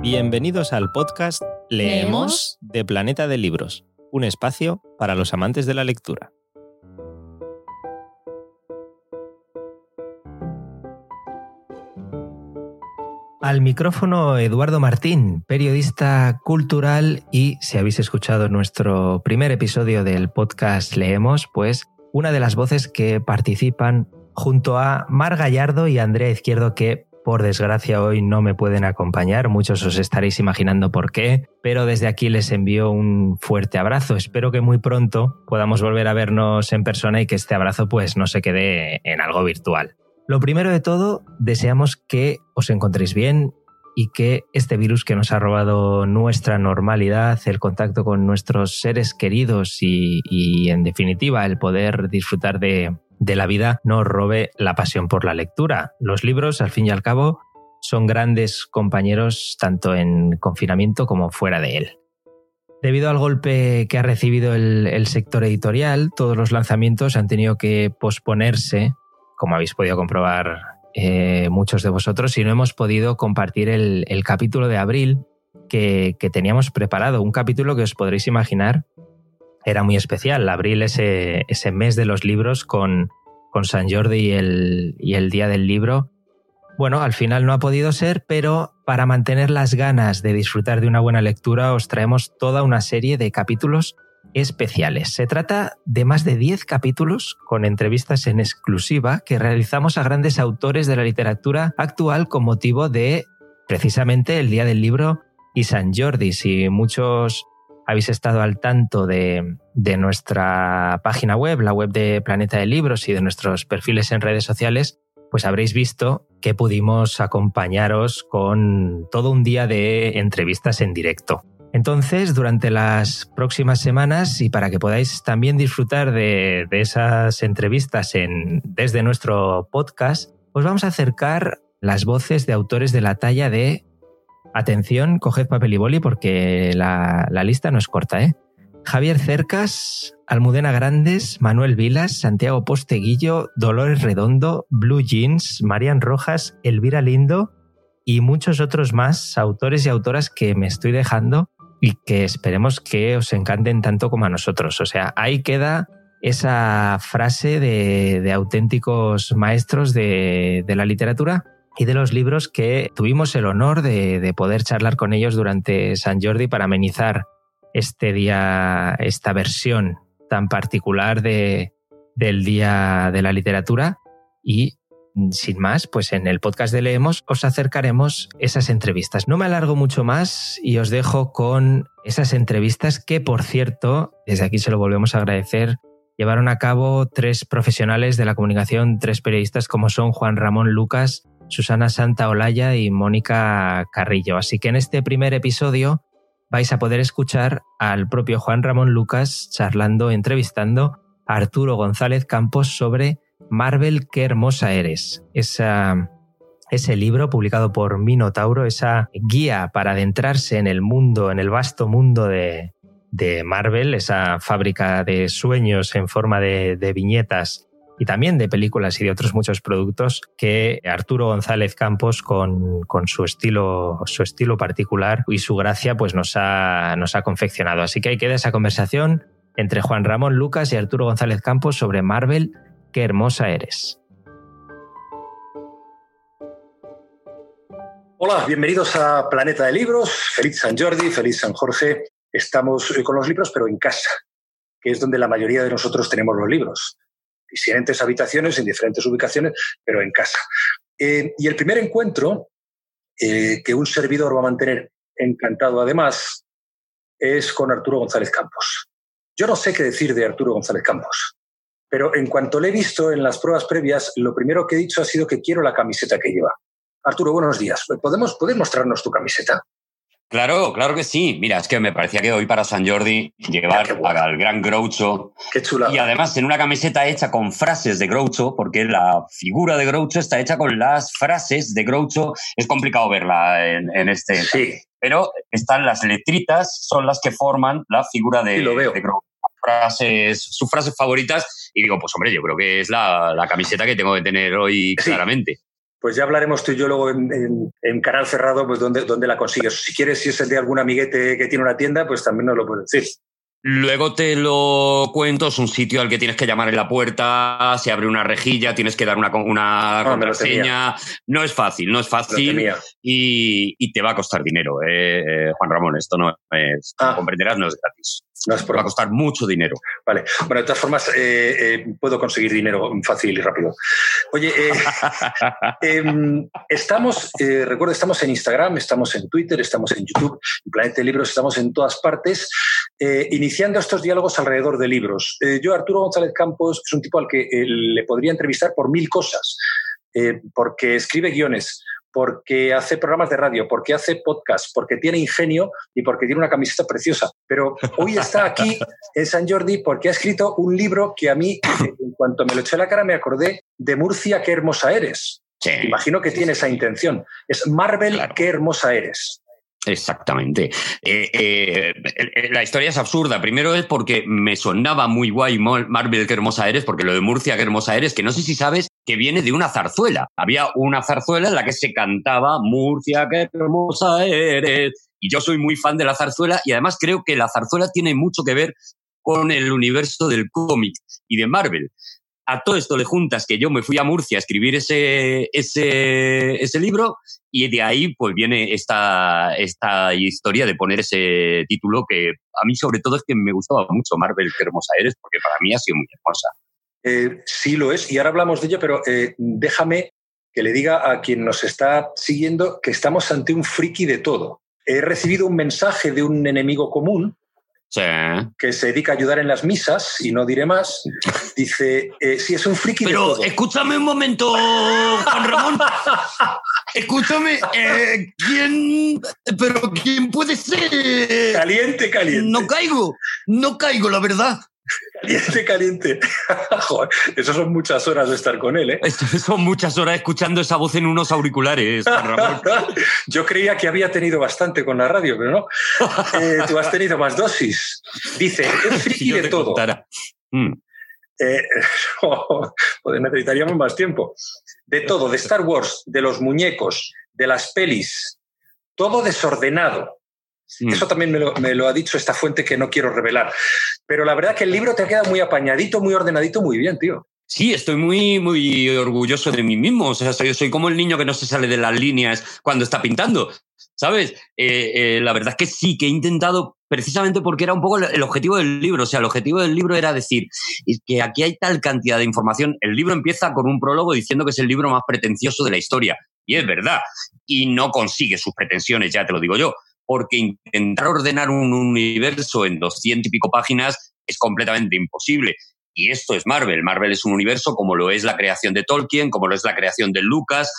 Bienvenidos al podcast Leemos de Planeta de Libros, un espacio para los amantes de la lectura. Al micrófono Eduardo Martín, periodista cultural y si habéis escuchado nuestro primer episodio del podcast Leemos, pues una de las voces que participan junto a Mar Gallardo y Andrea Izquierdo que por desgracia hoy no me pueden acompañar, muchos os estaréis imaginando por qué, pero desde aquí les envío un fuerte abrazo. Espero que muy pronto podamos volver a vernos en persona y que este abrazo pues no se quede en algo virtual. Lo primero de todo, deseamos que os encontréis bien y que este virus que nos ha robado nuestra normalidad, el contacto con nuestros seres queridos y, en definitiva el poder disfrutar de, de la vida nos robe la pasión por la lectura. Los libros, al fin y al cabo, son grandes compañeros tanto en confinamiento como fuera de él. Debido al golpe que ha recibido el, sector editorial, todos los lanzamientos han tenido que posponerse, como habéis podido comprobar eh, muchos de vosotros, y no hemos podido compartir el, capítulo de abril que, teníamos preparado. Un capítulo que os podréis imaginar era muy especial. Abril, ese, ese mes de los libros con, San Jordi y el, y el Día del Libro. Bueno, al final no ha podido ser, pero para mantener las ganas de disfrutar de una buena lectura os traemos toda una serie de capítulos especiales. Se trata de más de 10 capítulos con entrevistas en exclusiva que realizamos a grandes autores de la literatura actual con motivo de precisamente el Día del Libro y San Jordi. Si muchos habéis estado al tanto de, nuestra página web, la web de Planeta de Libros y de nuestros perfiles en redes sociales, pues habréis visto que pudimos acompañaros con todo un día de entrevistas en directo. Entonces, durante las próximas semanas y para que podáis también disfrutar de, esas entrevistas en, desde nuestro podcast, os vamos a acercar las voces de autores de la talla de Atención, coged papel y boli porque la, lista no es corta, ¿eh? Javier Cercas, Almudena Grandes, Manuel Vilas, Santiago Posteguillo, Dolores Redondo, Blue Jeans, Marian Rojas, Elvira Lindo y muchos otros más autores y autoras que me estoy dejando y que esperemos que os encanten tanto como a nosotros. O sea, ahí queda esa frase de, auténticos maestros de la literatura y de los libros que tuvimos el honor de, poder charlar con ellos durante San Jordi para amenizar este día, esta versión tan particular de, del Día de la Literatura. Y sin más, pues en el podcast de Leemos os acercaremos esas entrevistas. No me alargo mucho más y os dejo con esas entrevistas que, por cierto, desde aquí se lo volvemos a agradecer, llevaron a cabo tres profesionales de la comunicación, tres periodistas como son Juan Ramón Lucas, Susana Santa Olaya y Mónica Carrillo. Así que en este primer episodio vais a poder escuchar al propio Juan Ramón Lucas charlando, entrevistando a Arturo González Campos sobre Marvel, qué hermosa eres. ese libro publicado por Minotauro, esa guía para adentrarse en el mundo, en el vasto mundo de, Marvel, esa fábrica de sueños en forma de viñetas y también de películas y de otros muchos productos que Arturo González Campos con, su, estilo, su estilo particular y su gracia pues nos ha, nos ha confeccionado. Así que ahí queda esa conversación entre Juan Ramón Lucas y Arturo González Campos sobre Marvel, qué hermosa eres. Hola, bienvenidos a Planeta de Libros. Feliz San Jordi, feliz San Jorge. Estamos con los libros, pero en casa, que es donde la mayoría de nosotros tenemos los libros diferentes habitaciones, en diferentes ubicaciones, pero en casa. Eh, y el primer encuentro, eh, que un servidor va a mantener encantado además, es con Arturo González Campos. Yo no sé qué decir de Arturo González Campos, pero en cuanto le he visto en las pruebas previas, lo primero que he dicho ha sido que quiero la camiseta que lleva. Arturo, buenos días. ¿Podemos, ¿Puedes mostrarnos tu camiseta? Claro, claro que sí. Mira, es que me parecía que hoy para San Jordi llevar al gran Groucho. Qué chula. Y además en una camiseta hecha con frases de Groucho, porque la figura de Groucho está hecha con las frases de Groucho. Es complicado verla en, este. Sí. Pero están las letritas, son las que forman la figura de, lo veo. Groucho. Frases, sus frases favoritas. Y digo, pues hombre, yo creo que es la, camiseta que tengo que tener hoy claramente. Pues ya hablaremos tú y yo luego en, canal cerrado, pues dónde, dónde la consigues. Si quieres, si es el de algún amiguete que tiene una tienda, pues también nos lo puedes decir. Luego te lo cuento, es un sitio al que tienes que llamar en la puerta, se abre una rejilla, tienes que dar una, una ah, contraseña. No es fácil, no es fácil y, te va a costar dinero, eh, eh, Juan Ramón. Esto no es, ah. comprenderás, no es gratis. No es Va a costar mucho dinero. Vale. Bueno, de todas formas, eh, puedo conseguir dinero fácil y rápido. Oye, em, estamos, recuerda, estamos en Instagram, estamos en Twitter, estamos en YouTube, en Planeta de Libros, estamos en todas partes estos diálogos alrededor de libros. Eh, yo, Arturo González Campos, es un tipo al que eh, le podría entrevistar por mil cosas, eh, porque escribe guiones, porque hace programas de radio, porque hace podcast, porque tiene ingenio y porque tiene una camiseta preciosa. Pero hoy está aquí en San Jordi porque ha escrito un libro que a mí, en cuanto me lo eché a la cara, me acordé de Murcia, qué hermosa eres. Imagino que tiene esa intención. Es Marvel, qué hermosa eres. Exactamente. Eh, eh, la historia es absurda. Primero es porque me sonaba muy guay Marvel, qué hermosa eres, porque lo de Murcia, qué hermosa eres, que no sé si sabes que viene de una zarzuela. Había una zarzuela en la que se cantaba Murcia, qué hermosa eres. Y yo soy muy fan de la zarzuela y además creo que la zarzuela tiene mucho que ver con el universo del cómic y de Marvel a todo esto le juntas que yo me fui a Murcia a escribir ese, ese, ese libro y de ahí pues viene esta, esta historia de poner ese título que a mí sobre todo es que me gustaba mucho Marvel, qué hermosa eres, porque para mí ha sido muy hermosa. Eh, sí lo es, y ahora hablamos de ello, pero eh, déjame que le diga a quien nos está siguiendo que estamos ante un friki de todo. He recibido un mensaje de un enemigo común que se dedica a ayudar en las misas, y no diré más, dice, eh, si es un friki Pero escúchame un momento, Juan Ramón. escúchame, eh, ¿quién? Pero ¿quién puede ser? Caliente, caliente. No caigo, no caigo, la verdad. Caliente, caliente. Joder, eso son muchas horas de estar con él, ¿eh? son muchas horas escuchando esa voz en unos auriculares, Ramón. Yo creía que había tenido bastante con la radio, pero no. Eh, tú has tenido más dosis. Dice, es friki de todo. Mm. Eh, necesitaríamos más tiempo. De todo, de Star Wars, de los muñecos, de las pelis, todo desordenado. Mm. Eso también me lo, ha dicho esta fuente que no quiero revelar. Pero la verdad que el libro te ha quedado muy apañadito, muy ordenadito, muy bien, tío. Sí, estoy muy, muy orgulloso de mí mismo. O sea, soy, soy como el niño que no se sale de las líneas cuando está pintando. ¿Sabes? Eh, eh, la verdad es que sí, que he intentado, precisamente porque era un poco el, objetivo del libro. O sea, el objetivo del libro era decir que aquí hay tal cantidad de información. El libro empieza con un prólogo diciendo que es el libro más pretencioso de la historia. Y es verdad. Y no consigue sus pretensiones, ya te lo digo yo porque intentar ordenar un universo en doscientas y pico páginas es completamente imposible. Y esto es Marvel. Marvel es un universo como lo es la creación de Tolkien, como lo es la creación de Lucas.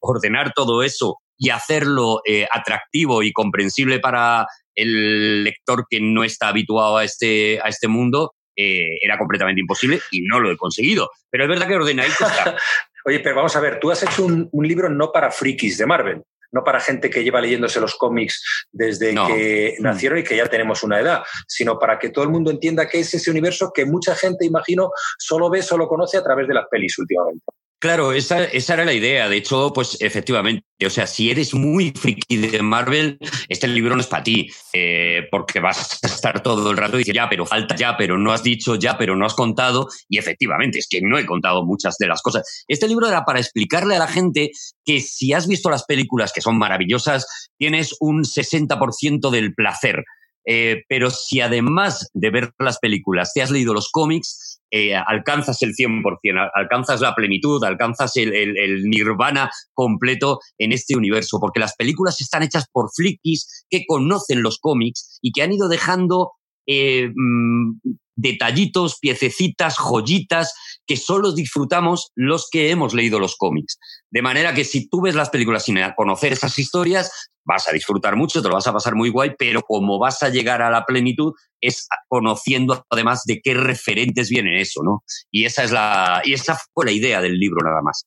Ordenar todo eso y hacerlo eh, atractivo y comprensible para el lector que no está habituado a este, a este mundo eh, era completamente imposible y no lo he conseguido. Pero es verdad que ordenadito está. Oye, pero vamos a ver, tú has hecho un, un libro no para frikis de Marvel no para gente que lleva leyéndose los cómics desde que nacieron y que ya tenemos una edad, sino para que todo el mundo entienda qué es ese universo que mucha gente, imagino, solo ve, solo conoce a través de las pelis últimamente. Claro, esa, esa, era la idea. De hecho, pues efectivamente, o sea, si eres muy friki de Marvel, este libro no es para ti, eh, porque vas a estar todo el rato diciendo, ya, pero falta, ya, pero no has dicho, ya, pero no has contado. Y efectivamente, es que no he contado muchas de las cosas. Este libro era para explicarle a la gente que si has visto las películas, que son maravillosas, tienes un 60% del placer. Eh, pero si además de ver las películas te has leído los cómics, eh, alcanzas el 100%, alcanzas la plenitud, alcanzas el, nirvana completo en este universo, porque las películas están hechas por flickis que conocen los cómics y que han ido dejando eh, mm, detallitos, piececitas, joyitas que solo disfrutamos los que hemos leído los cómics. De manera que si tú ves las películas sin conocer esas historias, vas a disfrutar mucho, te lo vas a pasar muy guay, pero como vas a llegar a la plenitud es conociendo además de qué referentes vienen eso, ¿no? Y esa es la y esa fue la idea del libro nada más.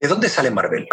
¿De dónde sale Marvel?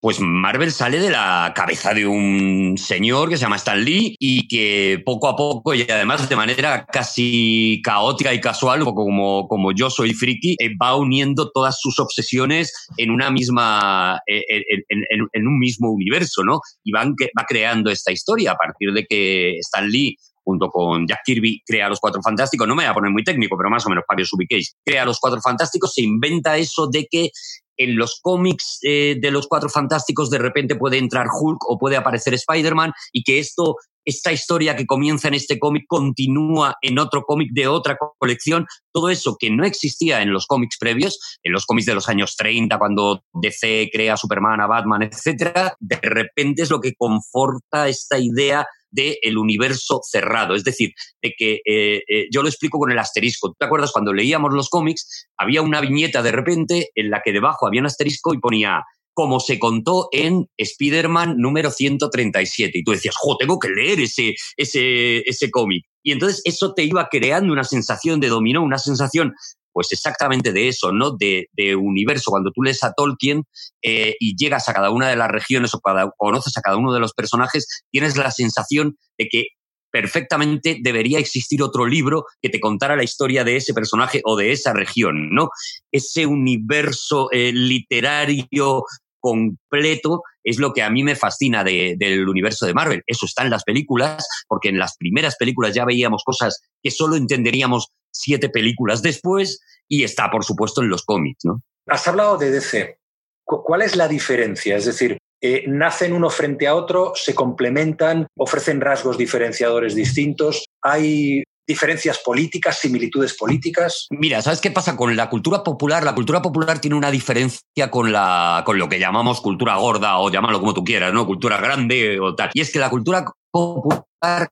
Pues Marvel sale de la cabeza de un señor que se llama Stan Lee y que poco a poco y además de manera casi caótica y casual, un poco como, como yo soy friki, eh, va uniendo todas sus obsesiones en una misma, eh, en, un mismo universo, ¿no? Y van, va creando esta historia a partir de que Stan Lee junto con Jack Kirby, crea los Cuatro Fantásticos. No me voy a poner muy técnico, pero más o menos para que os ubiquéis. Crea los Cuatro Fantásticos, se inventa eso de que en los cómics eh, de los Cuatro Fantásticos de repente puede entrar Hulk o puede aparecer Spider-Man y que esto, esta historia que comienza en este cómic continúa en otro cómic de otra colección. Todo eso que no existía en los cómics previos, en los cómics de los años 30, cuando DC crea Superman, a Batman, etcétera, de repente es lo que conforta esta idea del universo cerrado. Es decir, de que eh, eh, yo lo explico con el asterisco. ¿Te acuerdas cuando leíamos los cómics? Había una viñeta de repente en la que debajo había un asterisco y ponía como se contó en Spider-Man número 137. Y tú decías, jo, tengo que leer ese, ese, ese cómic. Y entonces eso te iba creando una sensación de dominó, una sensación pues exactamente de eso, ¿no? De, universo. Cuando tú lees a Tolkien eh, y llegas a cada una de las regiones o conoces a cada uno de los personajes, tienes la sensación de que perfectamente debería existir otro libro que te contara la historia de ese personaje o de esa región, ¿no? Ese universo eh, literario completo es lo que a mí me fascina del universo de Marvel. Eso está en las películas, porque en las primeras películas ya veíamos cosas que solo entenderíamos siete películas después y está, por supuesto, en los cómics. ¿no? Has hablado de DC. ¿Cuál es la diferencia? Es decir, eh, ¿nacen uno frente a otro, se complementan, ofrecen rasgos diferenciadores distintos? ¿Hay diferencias políticas, similitudes políticas? Mira, ¿sabes qué pasa con la cultura popular? La cultura popular tiene una diferencia con, la, con lo que llamamos cultura gorda o llámalo como tú quieras, ¿no? Cultura grande o tal. Y es que la cultura popular,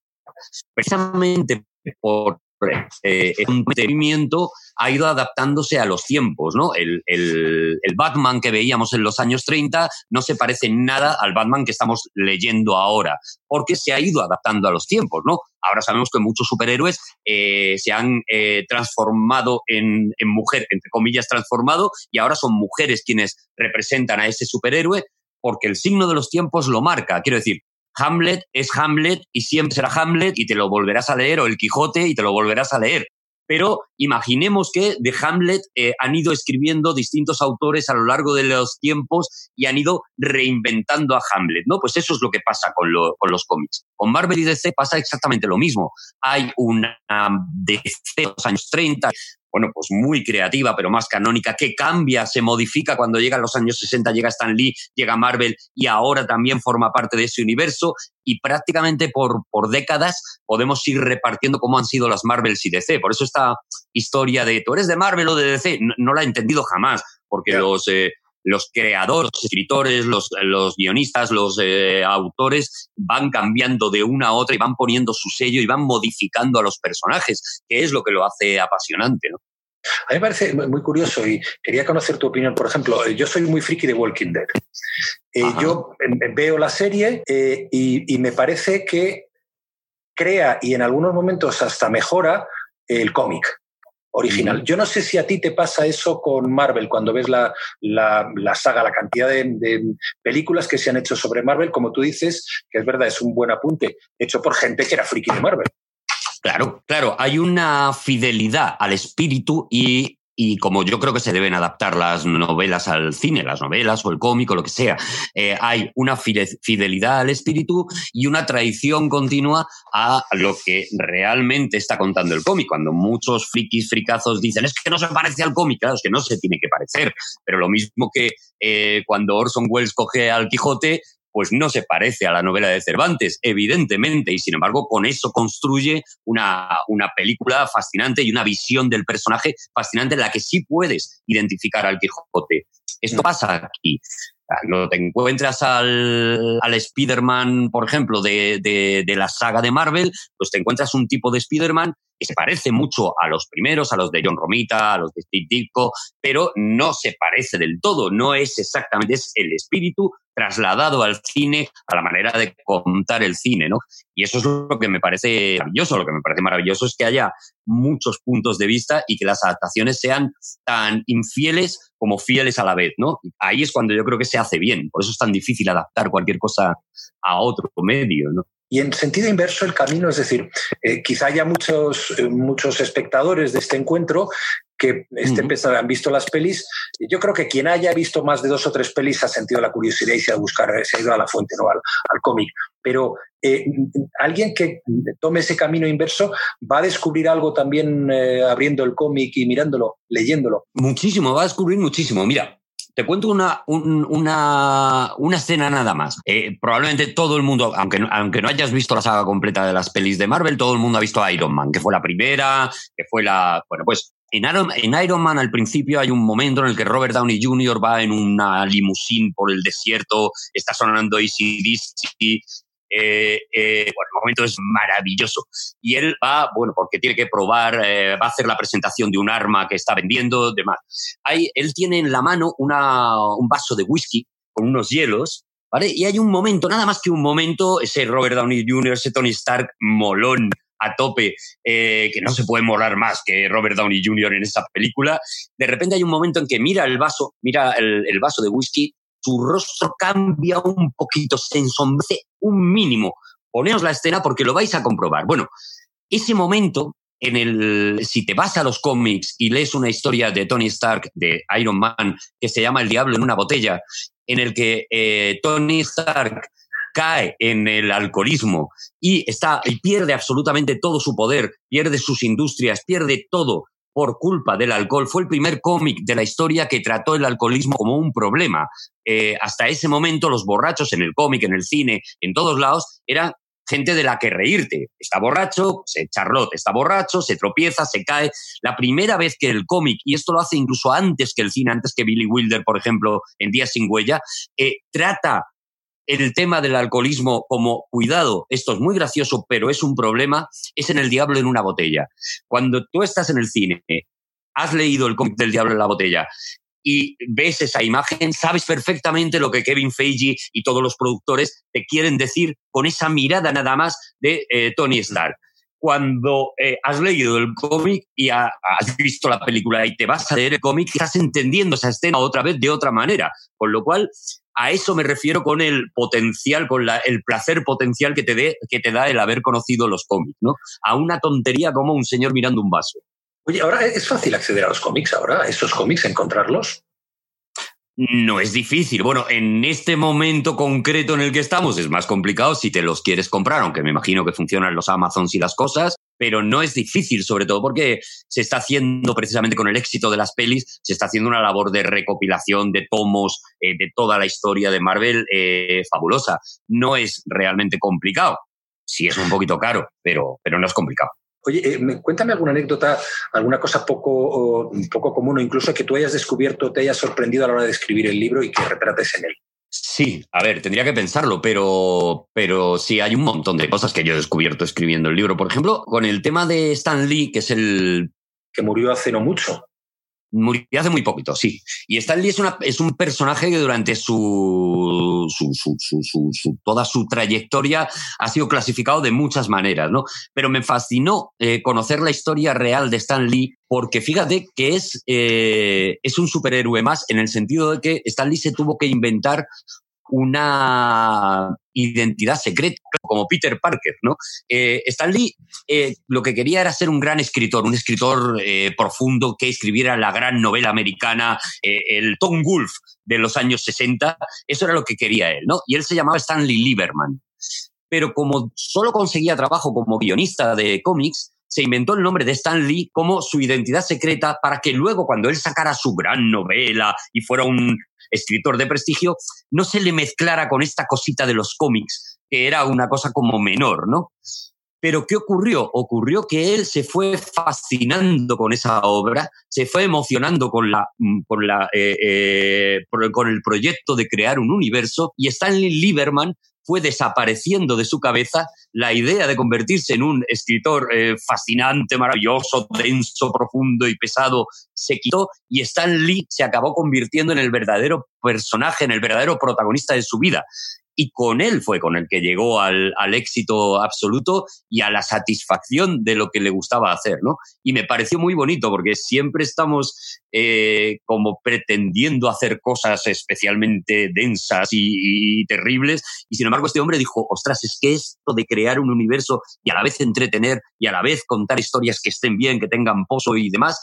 precisamente por eh, el entretenimiento ha ido adaptándose a los tiempos, ¿no? El, el, Batman que veíamos en los años 30 no se parece nada al Batman que estamos leyendo ahora, porque se ha ido adaptando a los tiempos, ¿no? Ahora sabemos que muchos superhéroes eh, se han eh, transformado en, en mujer, entre comillas, transformado, y ahora son mujeres quienes representan a ese superhéroe, porque el signo de los tiempos lo marca. Quiero decir, Hamlet es Hamlet y siempre será Hamlet y te lo volverás a leer, o el Quijote y te lo volverás a leer. Pero imaginemos que de Hamlet eh, han ido escribiendo distintos autores a lo largo de los tiempos y han ido reinventando a Hamlet, ¿no? Pues eso es lo que pasa con, con los cómics. Con Marvel y DC pasa exactamente lo mismo. Hay una DC de los años 30, bueno, pues muy creativa, pero más canónica, que cambia, se modifica cuando llegan los años 60, llega Stan Lee, llega Marvel y ahora también forma parte de ese universo y prácticamente por, por décadas podemos ir repartiendo cómo han sido las Marvels y DC. Por eso esta historia de tú eres de Marvel o de DC, no, la he entendido jamás, porque los... Eh, los creadores, los escritores, los, los guionistas, los eh, autores van cambiando de una a otra y van poniendo su sello y van modificando a los personajes, que es lo que lo hace apasionante. ¿no? A mí me parece muy curioso y quería conocer tu opinión. Por ejemplo, yo soy muy friki de Walking Dead. Eh, yo veo la serie eh, y, y me parece que crea y en algunos momentos hasta mejora el cómic original. Yo no sé si a ti te pasa eso con Marvel, cuando ves la, la, saga, la cantidad de, películas que se han hecho sobre Marvel, como tú dices, que es verdad, es un buen apunte, hecho por gente que era friki de Marvel. Claro, claro, hay una fidelidad al espíritu y y como yo creo que se deben adaptar las novelas al cine, las novelas o el cómic o lo que sea, eh, hay una fidelidad al espíritu y una traición continua a lo que realmente está contando el cómic. Cuando muchos frikis, fricazos dicen, es que no se parece al cómic, claro, es que no se tiene que parecer, pero lo mismo que eh, cuando Orson Welles coge al Quijote, pues no se parece a la novela de Cervantes, evidentemente, y sin embargo con eso construye una, una película fascinante y una visión del personaje fascinante en la que sí puedes identificar al Quijote. Esto mm. pasa aquí. No te encuentras al, al Spider-Man, por ejemplo, de, de, de, la saga de Marvel, pues te encuentras un tipo de Spider-Man que se parece mucho a los primeros, a los de John Romita, a los de Steve Ditko, pero no se parece del todo, no es exactamente, es el espíritu trasladado al cine, a la manera de contar el cine, ¿no? Y eso es lo que me parece maravilloso. Lo que me parece maravilloso es que haya muchos puntos de vista y que las adaptaciones sean tan infieles como fieles a la vez, ¿no? Ahí es cuando yo creo que se hace bien. Por eso es tan difícil adaptar cualquier cosa a otro medio, ¿no? Y en sentido inverso, el camino, es decir, eh, quizá haya muchos, eh, muchos espectadores de este encuentro que estén han visto las pelis. Yo creo que quien haya visto más de dos o tres pelis ha sentido la curiosidad y se ha, buscar, se ha ido a la fuente, no al, cómic. Pero eh, alguien que tome ese camino inverso va a descubrir algo también abriendo el cómic y mirándolo, leyéndolo. Muchísimo, va a descubrir muchísimo. Mira, te cuento una, una, una escena nada más. Eh, probablemente todo el mundo, aunque, aunque no hayas visto la saga completa de las pelis de Marvel, todo el mundo ha visto Iron Man, que fue la primera, que fue la... Bueno, pues en Iron, en Iron, Man al principio hay un momento en el que Robert Downey Jr. va en una limusín por el desierto, está sonando ACDC eh, eh, bueno, el momento es maravilloso. Y él va, bueno, porque tiene que probar, eh, va a hacer la presentación de un arma que está vendiendo, demás. Hay, él tiene en la mano una, un vaso de whisky con unos hielos, ¿vale? Y hay un momento, nada más que un momento, ese Robert Downey Jr., ese Tony Stark molón a tope, que no se puede molar más que Robert Downey Jr. en esta película. De repente hay un momento en que mira el vaso, mira el, el vaso de whisky su rostro cambia un poquito, se ensombrece un mínimo. Poneos la escena porque lo vais a comprobar. Bueno, ese momento en el, si te vas a los cómics y lees una historia de Tony Stark, de Iron Man, que se llama El Diablo en una botella, en el que eh, Tony Stark cae en el alcoholismo y, está, y pierde absolutamente todo su poder, pierde sus industrias, pierde todo por culpa del alcohol. Fue el primer cómic de la historia que trató el alcoholismo como un problema. Eh, hasta ese momento los borrachos en el cómic, en el cine, en todos lados, eran gente de la que reírte. Está borracho, se Charlotte está borracho, se tropieza, se cae. La primera vez que el cómic, y esto lo hace incluso antes que el cine, antes que Billy Wilder, por ejemplo, en Días sin huella, eh, trata el tema del alcoholismo como cuidado, esto es muy gracioso, pero es un problema, es en El Diablo en una botella. Cuando tú estás en el cine, has leído el cómic del Diablo en la botella y ves esa imagen, sabes perfectamente lo que Kevin Feige y todos los productores te quieren decir con esa mirada nada más de eh, Tony Stark. Cuando eh, has leído el cómic y has visto la película y te vas a leer el cómic, estás entendiendo esa escena otra vez de otra manera. Con lo cual, a eso me refiero con el potencial, con el placer potencial que te, dé, que te da el haber conocido los cómics, ¿no? A una tontería como un señor mirando un vaso. Oye, ahora es fácil acceder a los cómics, ahora, a esos cómics, encontrarlos. No es difícil. Bueno, en este momento concreto en el que estamos es más complicado si te los quieres comprar, aunque me imagino que funcionan los Amazons y las cosas, pero no es difícil, sobre todo porque se está haciendo precisamente con el éxito de las pelis, se está haciendo una labor de recopilación de tomos eh, de toda la historia de Marvel eh, fabulosa. No es realmente complicado. Sí es un poquito caro, pero, pero no es complicado. Oye, eh, cuéntame alguna anécdota, alguna cosa poco, poco común o incluso que tú hayas descubierto, te haya sorprendido a la hora de escribir el libro y que retrates en él. Sí, a ver, tendría que pensarlo, pero, pero sí, hay un montón de cosas que yo he descubierto escribiendo el libro. Por ejemplo, con el tema de Stan Lee, que es el... Que murió hace no mucho. Murió hace muy poquito, sí. Y Stan Lee es, una, es un personaje que durante su, su, toda su trayectoria ha sido clasificado de muchas maneras, ¿no? Pero me fascinó eh, conocer la historia real de Stan Lee porque fíjate que es, eh, es un superhéroe más en el sentido de que Stan Lee se tuvo que inventar una identidad secreta, como Peter Parker, ¿no? Eh, Stan Lee eh, lo que quería era ser un gran escritor, un escritor eh, profundo que escribiera la gran novela americana, el Tom Wolfe de los años 60, eso era lo que quería él, ¿no? Y él se llamaba Stanley Lieberman. Pero como solo conseguía trabajo como guionista de cómics, se inventó el nombre de Stan Lee como su identidad secreta para que luego cuando él sacara su gran novela y fuera un escritor de prestigio, no se le mezclara con esta cosita de los cómics, que era una cosa como menor, ¿no? Pero ¿qué ocurrió? Ocurrió que él se fue fascinando con esa obra, se fue emocionando con, la, mm, con, la, eh, eh, con el proyecto de crear un universo y Stanley Lieberman fue desapareciendo de su cabeza la idea de convertirse en un escritor eh, fascinante, maravilloso, denso, profundo y pesado, se quitó y Stan Lee se acabó convirtiendo en el verdadero personaje, en el verdadero protagonista de su vida y con él fue con el que llegó al, éxito absoluto y a la satisfacción de lo que le gustaba hacer, ¿no? Y me pareció muy bonito porque siempre estamos eh, como pretendiendo hacer cosas especialmente densas y, terribles y sin embargo este hombre dijo, ostras, es que esto de crear un universo y a la vez entretener y a la vez contar historias que estén bien, que tengan pozo y demás,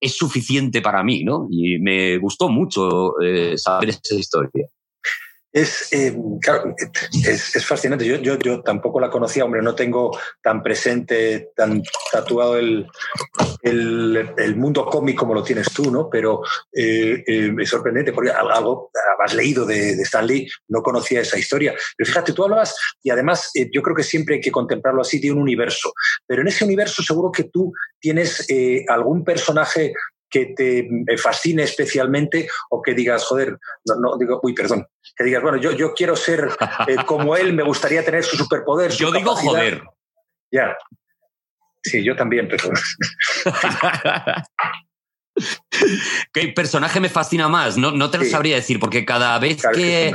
es suficiente para mí, ¿no? Y me gustó mucho eh, saber esa historia. Es, eh, es, fascinante. Yo, yo, yo, tampoco la conocía, hombre, no tengo tan presente, tan tatuado el, el, mundo cómico como lo tienes tú, ¿no? Pero eh, eh, es sorprendente porque algo has leído de, de, Stan Lee, no conocía esa historia. Pero fíjate, tú hablabas, y además yo creo que siempre hay que contemplarlo así, de un universo. Pero en ese universo seguro que tú tienes algún personaje que te fascine especialmente o que digas, joder, no, no digo, uy, perdón, que digas, bueno, yo, yo quiero ser eh, como él, me gustaría tener su superpoder. yo digo joder. Ya. Sí, yo también, pero. ¿Qué personaje me fascina más? No, no te lo sabría decir, porque cada vez que,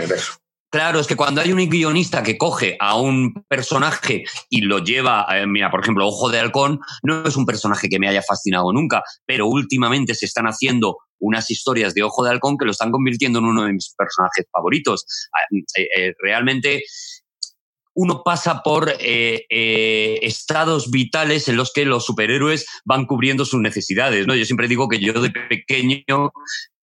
Claro, es que cuando hay un guionista que coge a un personaje y lo lleva, eh, mira, por ejemplo, Ojo de Halcón, no es un personaje que me haya fascinado nunca, pero últimamente se están haciendo unas historias de Ojo de Halcón que lo están convirtiendo en uno de mis personajes favoritos. Ah, eh, eh, realmente uno pasa por estados vitales en los que los superhéroes van cubriendo sus necesidades. ¿no? Yo siempre digo que yo de pequeño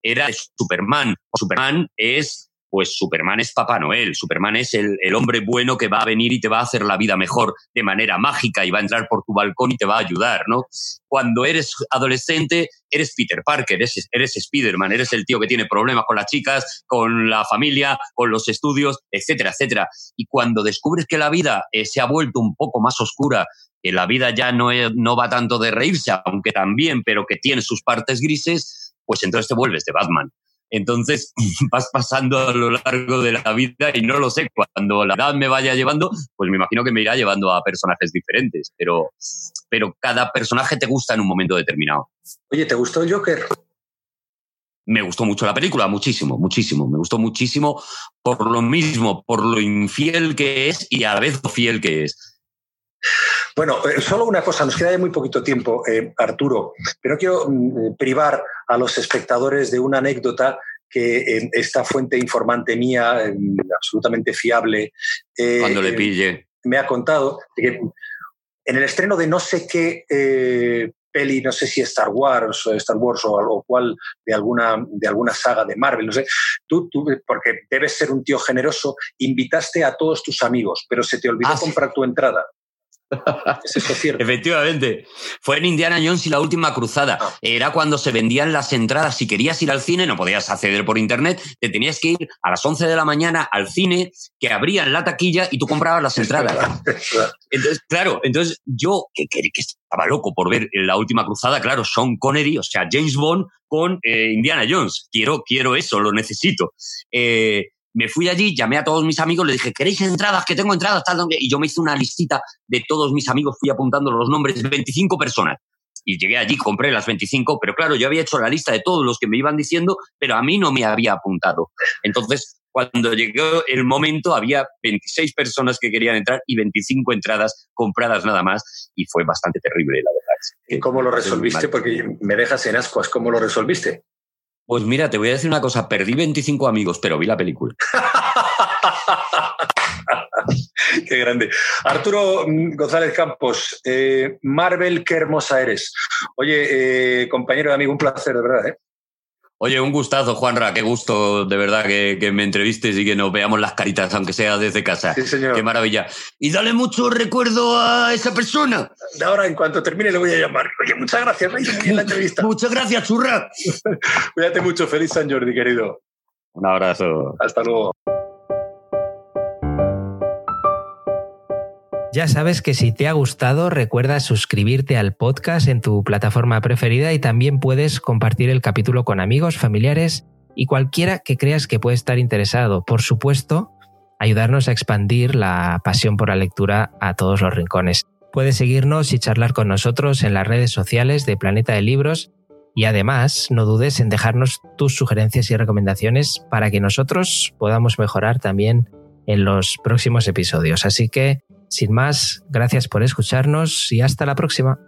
era Superman. Superman es pues Superman es Papá Noel, Superman es el, hombre bueno que va a venir y te va a hacer la vida mejor de manera mágica y va a entrar por tu balcón y te va a ayudar, ¿no? Cuando eres adolescente, eres Peter Parker, eres, eres Spider-Man, eres el tío que tiene problemas con las chicas, con la familia, con los estudios, etcétera, etcétera. Y cuando descubres que la vida eh, se ha vuelto un poco más oscura, que la vida ya no, no va tanto de reírse, aunque también, pero que tiene sus partes grises, pues entonces te vuelves de Batman. Entonces vas pasando a lo largo de la vida y no lo sé, cuando la edad me vaya llevando, pues me imagino que me irá llevando a personajes diferentes, pero, pero cada personaje te gusta en un momento determinado. Oye, ¿te gustó Joker? Me gustó mucho la película, muchísimo, muchísimo. Me gustó muchísimo por lo mismo, por lo infiel que es y a la vez lo fiel que es. Bueno, eh, solo una cosa, nos queda ya muy poquito tiempo, eh, Arturo, pero quiero mm, privar a los espectadores de una anécdota que eh, esta fuente informante mía, absolutamente fiable, cuando le pille, me ha contado que en el estreno de no sé qué peli, no sé si Star Wars, o Star Wars o algo cual de alguna, de alguna saga de Marvel, no sé, tú, tú, porque debes ser un tío generoso, invitaste a todos tus amigos, pero se te olvidó ah, comprar tu entrada. Efectivamente. Fue en Indiana Jones y la última cruzada. Ah. Era cuando se vendían las entradas. Si querías ir al cine, no podías acceder por internet. Te tenías que ir a las 11 de la mañana al cine, que abrían la taquilla y tú comprabas las entradas. Entonces, claro, entonces yo, que, estaba loco por ver la última cruzada, claro, Sean Connery, o sea, James Bond con eh, Indiana Jones. Quiero, quiero eso, lo necesito. Eh, me fui allí, llamé a todos mis amigos, les dije, ¿queréis entradas? Que tengo entradas, tal, y yo me hice una listita de todos mis amigos, fui apuntando los nombres, 25 personas. Y llegué allí, compré las 25, pero claro, yo había hecho la lista de todos los que me iban diciendo, pero a mí no me había apuntado. Entonces, cuando llegó el momento, había 26 personas que querían entrar y 25 entradas compradas nada más, y fue bastante terrible, la verdad. ¿Y cómo lo resolviste? Porque me dejas en ascuas, ¿cómo lo resolviste? Pues mira, te voy a decir una cosa, perdí 25 amigos, pero vi la película. Qué grande. Arturo González Campos, eh, Marvel, qué hermosa eres. Oye, eh, compañero de amigo, un placer, de verdad. ¿eh? Oye, un gustazo, Juanra, qué gusto de verdad que, me entrevistes y que nos veamos las caritas, aunque sea desde casa. Sí, señor. Qué maravilla. Y dale mucho recuerdo a esa persona. Ahora, en cuanto termine, le voy a llamar. Oye, muchas gracias, muy bien la entrevista. Muchas gracias, churra. Cuídate mucho. Feliz San Jordi, querido. Un abrazo. Hasta luego. Ya sabes que si te ha gustado, recuerda suscribirte al podcast en tu plataforma preferida y también puedes compartir el capítulo con amigos, familiares y cualquiera que creas que puede estar interesado. Por supuesto, ayudarnos a expandir la pasión por la lectura a todos los rincones. Puedes seguirnos y charlar con nosotros en las redes sociales de Planeta de Libros y además no dudes en dejarnos tus sugerencias y recomendaciones para que nosotros podamos mejorar también en los próximos episodios. Así que, sin más, gracias por escucharnos y hasta la próxima.